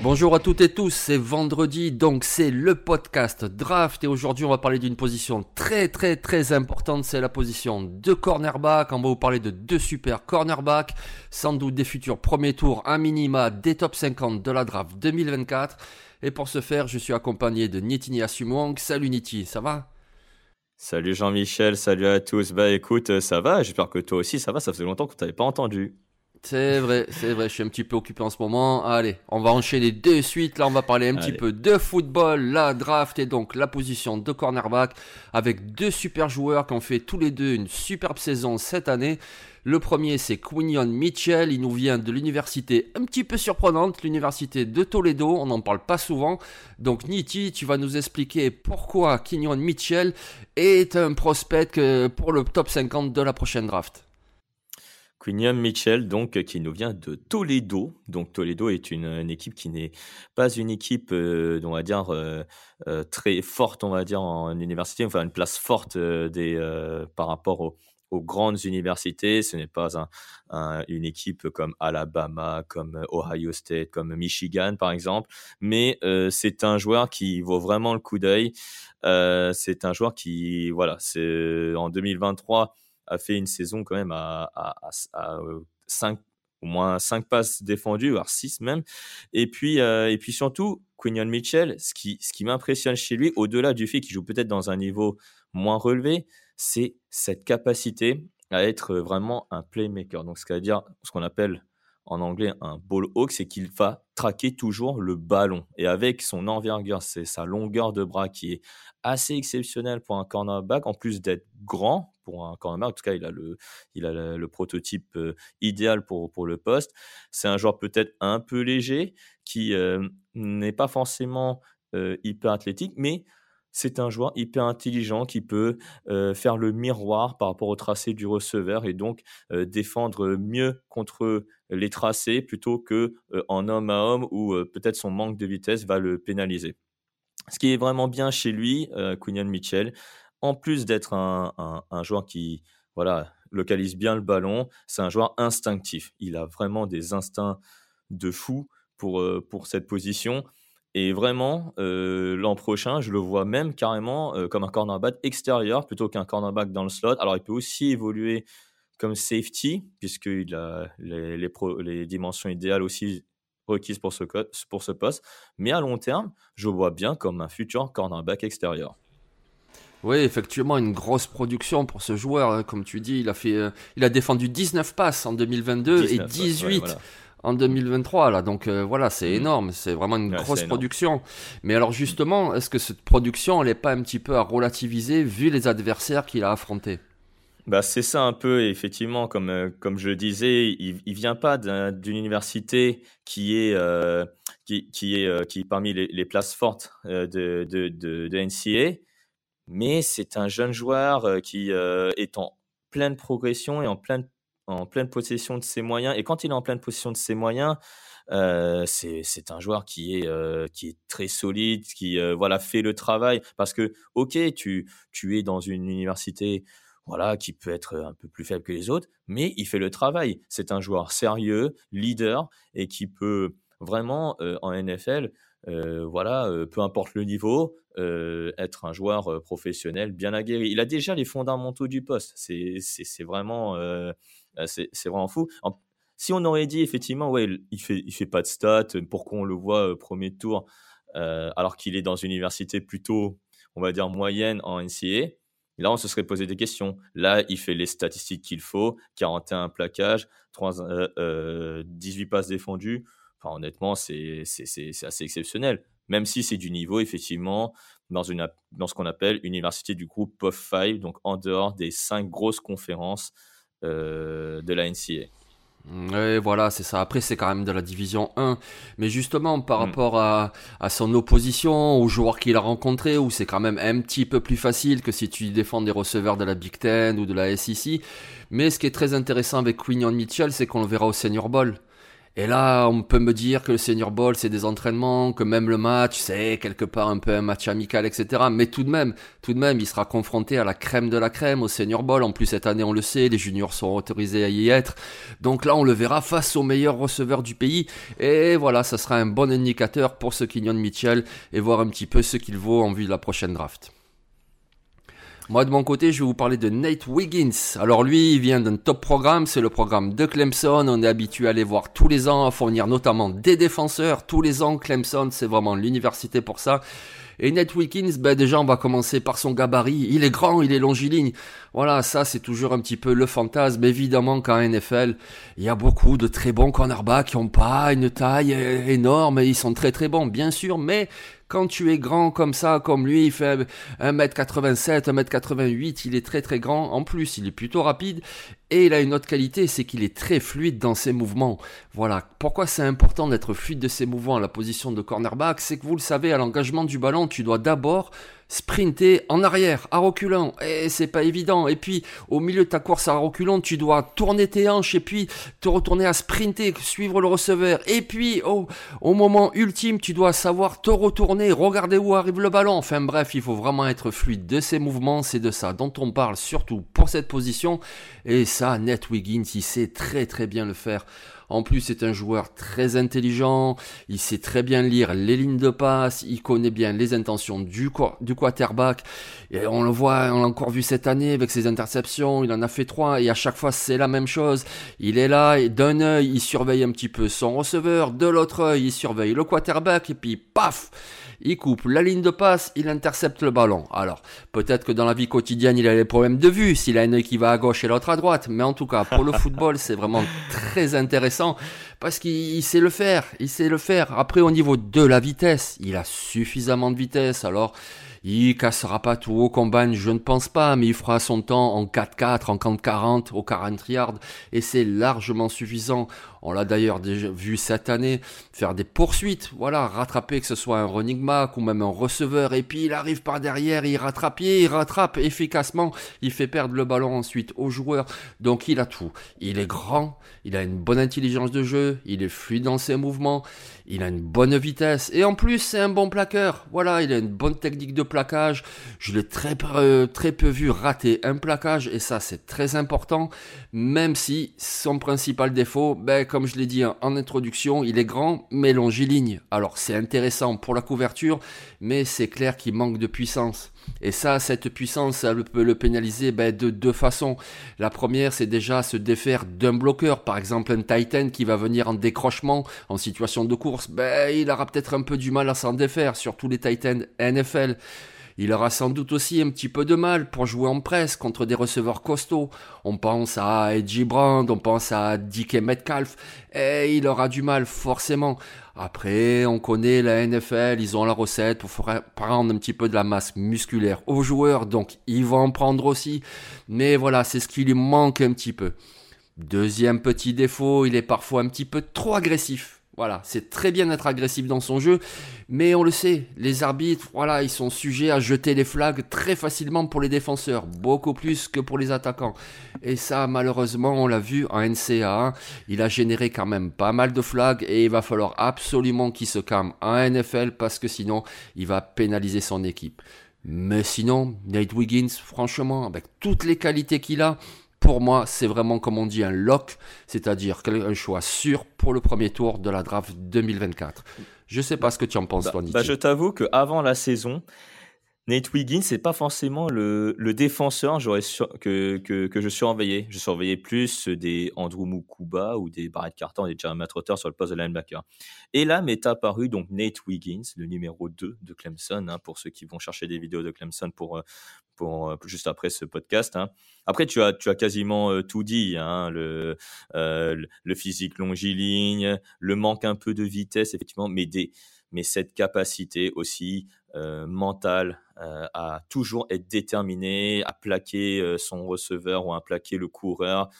Bonjour à toutes et tous, c'est vendredi, donc c'est le podcast Draft et aujourd'hui on va parler d'une position très très très importante, c'est la position de cornerback. On va vous parler de deux super cornerbacks, sans doute des futurs premiers tours à minima des top 50 de la draft 2024. Et pour ce faire, je suis accompagné de Nitini Asumwang. Salut Niti, ça va? Salut Jean-Michel, salut à tous. Bah écoute, euh, ça va, j'espère que toi aussi ça va, ça faisait longtemps qu'on t'avait pas entendu. C'est vrai, c'est vrai, je suis un petit peu occupé en ce moment. Allez, on va enchaîner de suite. Là, on va parler un petit peu de football, la draft et donc la position de cornerback avec deux super joueurs qui ont fait tous les deux une superbe saison cette année. Le premier, c'est Quinion Mitchell. Il nous vient de l'université un petit peu surprenante, l'université de Toledo. On n'en parle pas souvent. Donc, Niti, tu vas nous expliquer pourquoi Quinion Mitchell est un prospect euh, pour le top 50 de la prochaine draft. Quinion Mitchell, donc, qui nous vient de Toledo. Donc, Toledo est une, équipe qui n'est pas une équipe, euh, on va dire, euh, euh, très forte, on va dire, en université, enfin, une place forte des, par rapport aux, grandes universités. Ce n'est pas un- un- une équipe comme Alabama, comme Ohio State, comme Michigan, par exemple. Mais c'est un joueur qui vaut vraiment le coup d'œil. C'est un joueur qui, voilà, c'est en 2023 a fait une saison quand même à, à, à, à, euh, au moins 5 passes défendues, voire 6 même. Et puis, euh, et puis surtout, Quinion Mitchell, ce qui, ce qui m'impressionne chez lui, au-delà du fait qu'il joue peut-être dans un niveau moins relevé, c'est cette capacité à être vraiment un playmaker. Donc, c'est-à-dire ce qu'on appelle en anglais un ball hawk, c'est qu'il va traquer toujours le ballon. Et avec son envergure, c'est sa longueur de bras qui est assez exceptionnelle pour un cornerback, en plus d'être grand pour un cornerback. En tout cas, il a le, prototype euh, idéal pour, pour le poste. C'est un joueur peut-être un peu léger, qui euh, n'est pas forcément euh, hyper athlétique, mais c'est un joueur hyper intelligent qui peut euh, faire le miroir par rapport au tracé du receveur et donc euh, défendre mieux contre les tracés plutôt que euh, en homme à homme où euh, peut-être son manque de vitesse va le pénaliser. Ce qui est vraiment bien chez lui, Quinion Mitchell, en plus d'être un, joueur qui voilà, localise bien le ballon, c'est un joueur instinctif. Il a vraiment des instincts de fou pour cette position. Et vraiment, euh, l'an prochain, je le vois même carrément euh, comme un cornerback extérieur plutôt qu'un cornerback dans le slot. Alors, il peut aussi évoluer comme safety, puisqu'il a les, les, pro- les dimensions idéales aussi requises pour ce, co- pour ce poste. Mais à long terme, je le vois bien comme un futur cornerback extérieur. Oui, effectivement, une grosse production pour ce joueur. hein. Comme tu dis, il a, fait, euh, il a défendu 19 passes en 2022 et 19, ouais, 18 voilà. En 2023. Là. Donc euh, voilà, c'est Mhm. énorme. C'est vraiment une Ouais, grosse production. Mais alors justement, est-ce que cette production, elle n'est pas un petit peu à relativiser vu les adversaires qu'il a affrontés? Bah, c'est ça un peu, et effectivement, comme, euh, comme je le disais, il ne vient pas d'un- d'une université qui est, euh, qui, qui est, qui est parmi les, les places fortes de, de, de, de NCA, mais c'est un jeune joueur qui est en pleine progression et en pleine, en pleine possession de ses moyens. Et quand il est en pleine possession de ses moyens, euh, c'est un joueur qui est, euh, qui est très solide, qui euh, voilà, fait le travail. Parce que, ok, tu, tu es dans une université voilà, qui peut être un peu plus faible que les autres, mais il fait le travail. C'est un joueur sérieux, leader, et qui peut vraiment, euh, en NFL, voilà, peu importe le niveau, être un joueur professionnel bien aguerri. Il a déjà les fondamentaux du poste. C'est vraiment, c'est vraiment fou. Si on aurait dit effectivement, ouais, il fait, il fait pas de stats, pourquoi on le voit euh, premier tour, euh, alors qu'il est dans une université plutôt, on va dire, moyenne en NCAA, Là, on se serait posé des questions. Là, il fait les statistiques qu'il faut 41 plaquages, 3, euh, euh, 18 passes défendues. Enfin, honnêtement, c'est assez exceptionnel. même si c'est du niveau, effectivement, dans, une, dans ce qu'on appelle université du groupe POF 5, donc en dehors des cinq grosses conférences euh, de la NCA. Oui, voilà, c'est ça. Après, c'est quand même de la division 1. Mais justement, par mm. rapport à, à, son opposition, aux joueurs qu'il a rencontrés, où c'est quand même un petit peu plus facile que si tu défends des receveurs de la Big Ten ou de la SEC. Mais ce qui est très intéressant avec Quinion Mitchell, c'est qu'on le verra au Senior Bowl. Et là, on peut me dire que le Senior Bowl, c'est des entraînements, que même le match, c'est quelque part un peu un match amical, etc. Mais tout de même, tout de même, il sera confronté à la crème de la crème au Senior Bowl. En plus, cette année, on le sait, les juniors sont autorisés à y être. Donc là, on le verra face aux meilleurs receveurs du pays. Et voilà, ça sera un bon indicateur pour ce Kenyon Mitchell et voir un petit peu ce qu'il vaut en vue de la prochaine draft. Moi, de mon côté, je vais vous parler de Nate Wiggins. Alors lui, il vient d'un top programme, c'est le programme de Clemson. On est habitué à les voir tous les ans, à fournir notamment des défenseurs. Tous les ans, Clemson, c'est vraiment l'université pour ça. Et Nate Wiggins, ben déjà on va commencer par son gabarit. Il est grand, il est longiligne. Voilà, ça c'est toujours un petit peu le fantasme. Évidemment qu'en NFL, il y a beaucoup de très bons cornerbacks qui n'ont pas une taille énorme et ils sont très très bons, bien sûr, mais quand tu es grand comme ça, comme lui, il fait 1m87, 1m88, il est très très grand. En plus, il est plutôt rapide. Et il a une autre qualité, c'est qu'il est très fluide dans ses mouvements. Voilà. Pourquoi c'est important d'être fluide de ses mouvements à la position de cornerback? C'est que vous le savez, à l'engagement du ballon, tu dois d'abord sprinter en arrière, à reculant, et c'est pas évident. Et puis, au milieu de ta course à reculant, tu dois tourner tes hanches et puis te retourner à sprinter, suivre le receveur. Et puis, au, au moment ultime, tu dois savoir te retourner, regarder où arrive le ballon. Enfin bref, il faut vraiment être fluide de ces mouvements. C'est de ça dont on parle surtout pour cette position. Et ça, Ned Wiggins, il sait très très bien le faire. En plus, c'est un joueur très intelligent, il sait très bien lire les lignes de passe, il connaît bien les intentions du, du quarterback. Et on le voit, on l'a encore vu cette année avec ses interceptions, il en a fait trois et à chaque fois c'est la même chose. Il est là et d'un œil, il surveille un petit peu son receveur, de l'autre œil, il surveille le quarterback et puis paf il coupe la ligne de passe, il intercepte le ballon. Alors, peut-être que dans la vie quotidienne, il a des problèmes de vue, s'il a un œil qui va à gauche et l'autre à droite, mais en tout cas, pour le football, c'est vraiment très parce qu'il sait le faire, il sait le faire. Après, au niveau de la vitesse, il a suffisamment de vitesse, alors il cassera pas tout au combat, je ne pense pas, mais il fera son temps en 4-4, en 40-40, au 40 yards, et c'est largement suffisant. On l'a d'ailleurs déjà vu cette année faire des poursuites, voilà, rattraper que ce soit un running back ou même un receveur, et puis il arrive par derrière, il rattrape, il rattrape efficacement, il fait perdre le ballon ensuite au joueur, donc il a tout. Il est grand, il a une bonne intelligence de jeu, il est fluide dans ses mouvements, il a une bonne vitesse et en plus c'est un bon plaqueur. Voilà, il a une bonne technique de plaquage. Je l'ai très peu, très peu vu rater un plaquage et ça c'est très important. Même si son principal défaut, ben, comme je l'ai dit en introduction, il est grand mais longiligne. Alors c'est intéressant pour la couverture, mais c'est clair qu'il manque de puissance. Et ça, cette puissance, ça peut le pénaliser ben, de deux façons. La première, c'est déjà se défaire d'un bloqueur, par exemple un Titan qui va venir en décrochement, en situation de course. Ben, il aura peut-être un peu du mal à s'en défaire, surtout les Titans NFL. Il aura sans doute aussi un petit peu de mal pour jouer en presse contre des receveurs costauds. On pense à Edgy Brand, on pense à DK Metcalf, et il aura du mal forcément. Après, on connaît la NFL, ils ont la recette pour prendre un petit peu de la masse musculaire aux joueurs, donc ils vont en prendre aussi. Mais voilà, c'est ce qui lui manque un petit peu. Deuxième petit défaut, il est parfois un petit peu trop agressif. Voilà, c'est très bien d'être agressif dans son jeu, mais on le sait, les arbitres, voilà, ils sont sujets à jeter les flags très facilement pour les défenseurs, beaucoup plus que pour les attaquants. Et ça, malheureusement, on l'a vu en NCA, il a généré quand même pas mal de flags et il va falloir absolument qu'il se calme en NFL parce que sinon, il va pénaliser son équipe. Mais sinon, Nate Wiggins, franchement, avec toutes les qualités qu'il a, pour moi, c'est vraiment comme on dit un lock, c'est-à-dire un choix sûr pour le premier tour de la draft 2024. Je sais pas ce que tu en penses, bah, bah Je t'avoue qu'avant la saison, Nate Wiggins, c'est pas forcément le, défenseur que, que, je surveillais. Je surveillais plus des Andrew Mukuba ou des Barrett Carter des Jeremy Trotter sur le poste de linebacker. Et là m'est apparu donc Nate Wiggins, le numéro 2 de Clemson, hein, pour ceux qui vont chercher des vidéos de Clemson pour, euh, pour, euh, juste après ce podcast. Hein. Après, tu as, tu as quasiment euh, tout dit, hein, le, le physique longiligne, le manque un peu de vitesse, effectivement, mais des mais cette capacité aussi euh, mentale euh, à toujours être déterminé, à plaquer euh, son receveur ou à plaquer le coureur.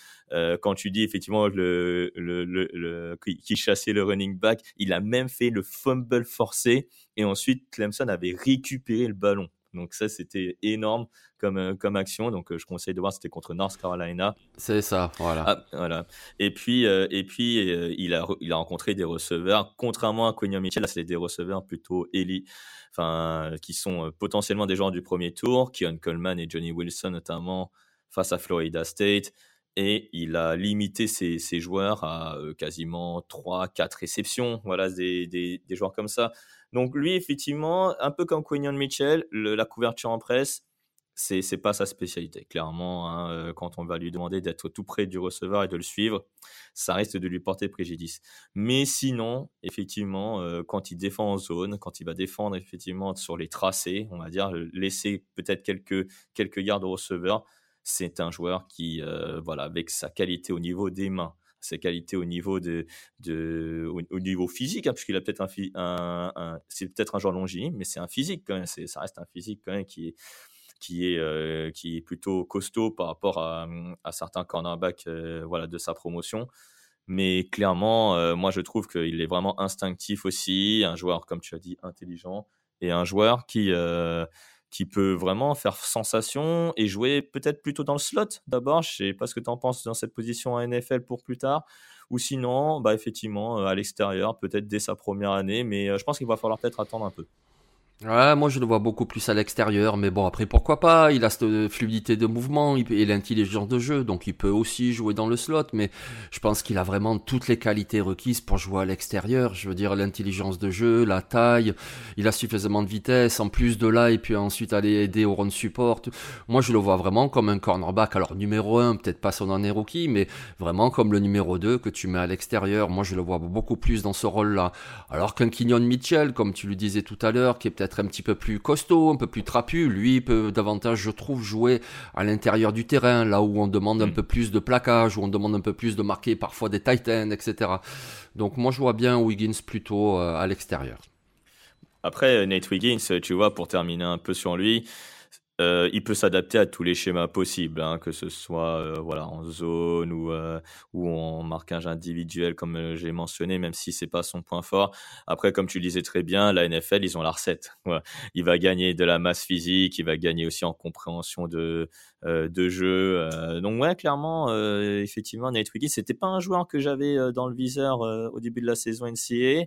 quand tu dis effectivement le, le, le, qui chassait le running back, il a même fait le fumble forcé et ensuite Clemson avait récupéré le ballon. Donc ça, c'était énorme comme, euh, comme action. Donc euh, je conseille de voir, c'était contre North Carolina. C'est ça, voilà. Ah, voilà. Et puis, euh, et puis il, a, il a rencontré des receveurs, contrairement à Quinion Mitchell, là, c'était des receveurs plutôt élite, enfin, qui sont potentiellement des joueurs du premier tour, Keon Coleman et Johnny Wilson notamment, face à Florida State. Et il a limité ses, joueurs à quasiment 3-4 réceptions. Voilà, des, joueurs comme ça. Donc lui, effectivement, un peu comme Quinion Mitchell, la couverture en presse, c'est n'est pas sa spécialité. Clairement, hein, euh, quand on va lui demander d'être tout près du receveur et de le suivre, ça risque de lui porter préjudice. Mais sinon, effectivement, euh, quand il défend en zone, quand il va défendre effectivement sur les tracés, on va dire laisser peut-être quelques quelques gardes au receveur, c'est un joueur qui, euh, voilà, avec sa qualité au niveau des mains, ses qualités au niveau de, au, niveau physique, hein, puisqu'il a peut-être un, c'est peut-être un joueur longiligne, mais c'est un physique quand même. ça reste un physique quand même qui est qui est euh, qui est plutôt costaud par rapport à, certains cornerbacks euh, voilà de sa promotion. Mais clairement, moi je trouve qu'il est vraiment instinctif aussi, un joueur comme tu as dit intelligent et un joueur qui qui peut vraiment faire sensation et jouer peut-être plutôt dans le slot d'abord. Je sais pas ce que tu en penses dans cette position à NFL pour plus tard. Ou sinon, bah effectivement, euh, à l'extérieur, peut-être dès sa première année, mais euh, je pense qu'il va falloir peut-être attendre un peu. Ouais, moi je le vois beaucoup plus à l'extérieur, mais bon après pourquoi pas, il a cette fluidité de mouvement et l'intelligence de jeu, donc il peut aussi jouer dans le slot, mais je pense qu'il a vraiment toutes les qualités requises pour jouer à l'extérieur, je veux dire l'intelligence de jeu, la taille, il a suffisamment de vitesse, en plus de là, et puis ensuite aller aider au run support. Moi je le vois vraiment comme un cornerback, alors numéro 1, peut-être pas son année rookie, mais vraiment comme le numéro 2 que tu mets à l'extérieur, moi je le vois beaucoup plus dans ce rôle-là. Alors qu'un Kenyon Mitchell, comme tu le disais tout à l'heure, qui est peut-être un petit peu plus costaud, un peu plus trapu. Lui peut davantage, je trouve, jouer à l'intérieur du terrain, là où on demande un mm. peu plus de plaquage, où on demande un peu plus de marquer parfois des titans, etc. Donc moi je vois bien Wiggins plutôt euh, à l'extérieur. Après, Nate Wiggins, tu vois, pour terminer un peu sur lui, euh, il peut s'adapter à tous les schémas possibles, hein, que ce soit euh, voilà en zone ou euh, ou en marquage individuel comme j'ai mentionné, même si c'est pas son point fort. Après, comme tu disais très bien, la NFL ils ont la recette. Il va gagner de la masse physique, il va gagner aussi en compréhension de de jeu. donc ouais, clairement, effectivement, Nate Wiggins, c'était pas un joueur que j'avais dans le viseur au début de la saison NCAA.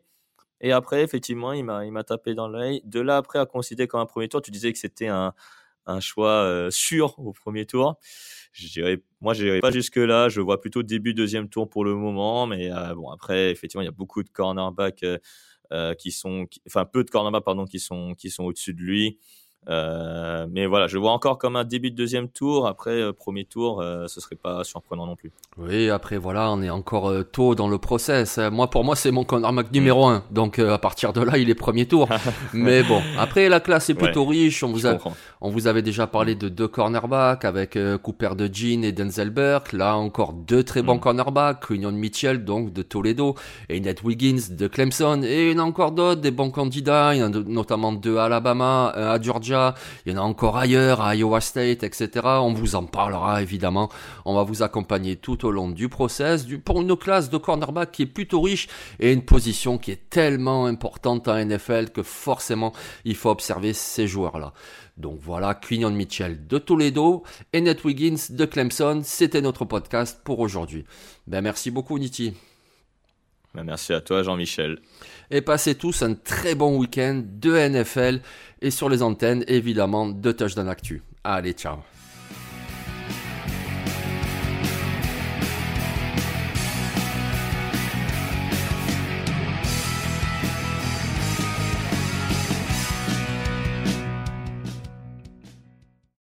Et après, effectivement, il m'a tapé dans l'œil. De là après à considérer comme un premier tour, tu disais que c'était un un choix euh, sûr au premier tour. Dirais, moi, je pas jusque là. Je vois plutôt début deuxième tour pour le moment, mais euh, bon après, effectivement, il y a beaucoup de cornerbacks euh, qui sont, enfin peu de cornerbacks pardon, qui sont qui sont au-dessus de lui. Euh, mais voilà, je vois encore comme un début de deuxième tour. Après, euh, premier tour, euh, ce serait pas surprenant non plus. Oui, après, voilà, on est encore tôt dans le process. Moi, pour moi, c'est mon cornerback numéro 1. Donc, à partir de là, il est premier tour. mais bon, après, la classe est plutôt riche. On vous, a, on vous avait déjà parlé de deux cornerbacks avec Cooper de Jean et Denzel Burke. Là, encore deux très bons mm. cornerbacks. Union Mitchell, donc, de Toledo. Et Ned Wiggins de Clemson. Et il y en a encore d'autres, des bons candidats. Il y en a notamment deux à Alabama, un à Georgia il y en a encore ailleurs, à Iowa State, etc. On vous en parlera évidemment. On va vous accompagner tout au long du process pour une classe de cornerback qui est plutôt riche et une position qui est tellement importante en NFL que forcément il faut observer ces joueurs-là. Donc voilà, Quinion Mitchell de Toledo et Ned Wiggins de Clemson. C'était notre podcast pour aujourd'hui. Ben merci beaucoup Niti. Ben, merci à toi Jean-Michel. Et passez tous un très bon week-end de NFL et sur les antennes évidemment de Touchdown Actu. Allez, ciao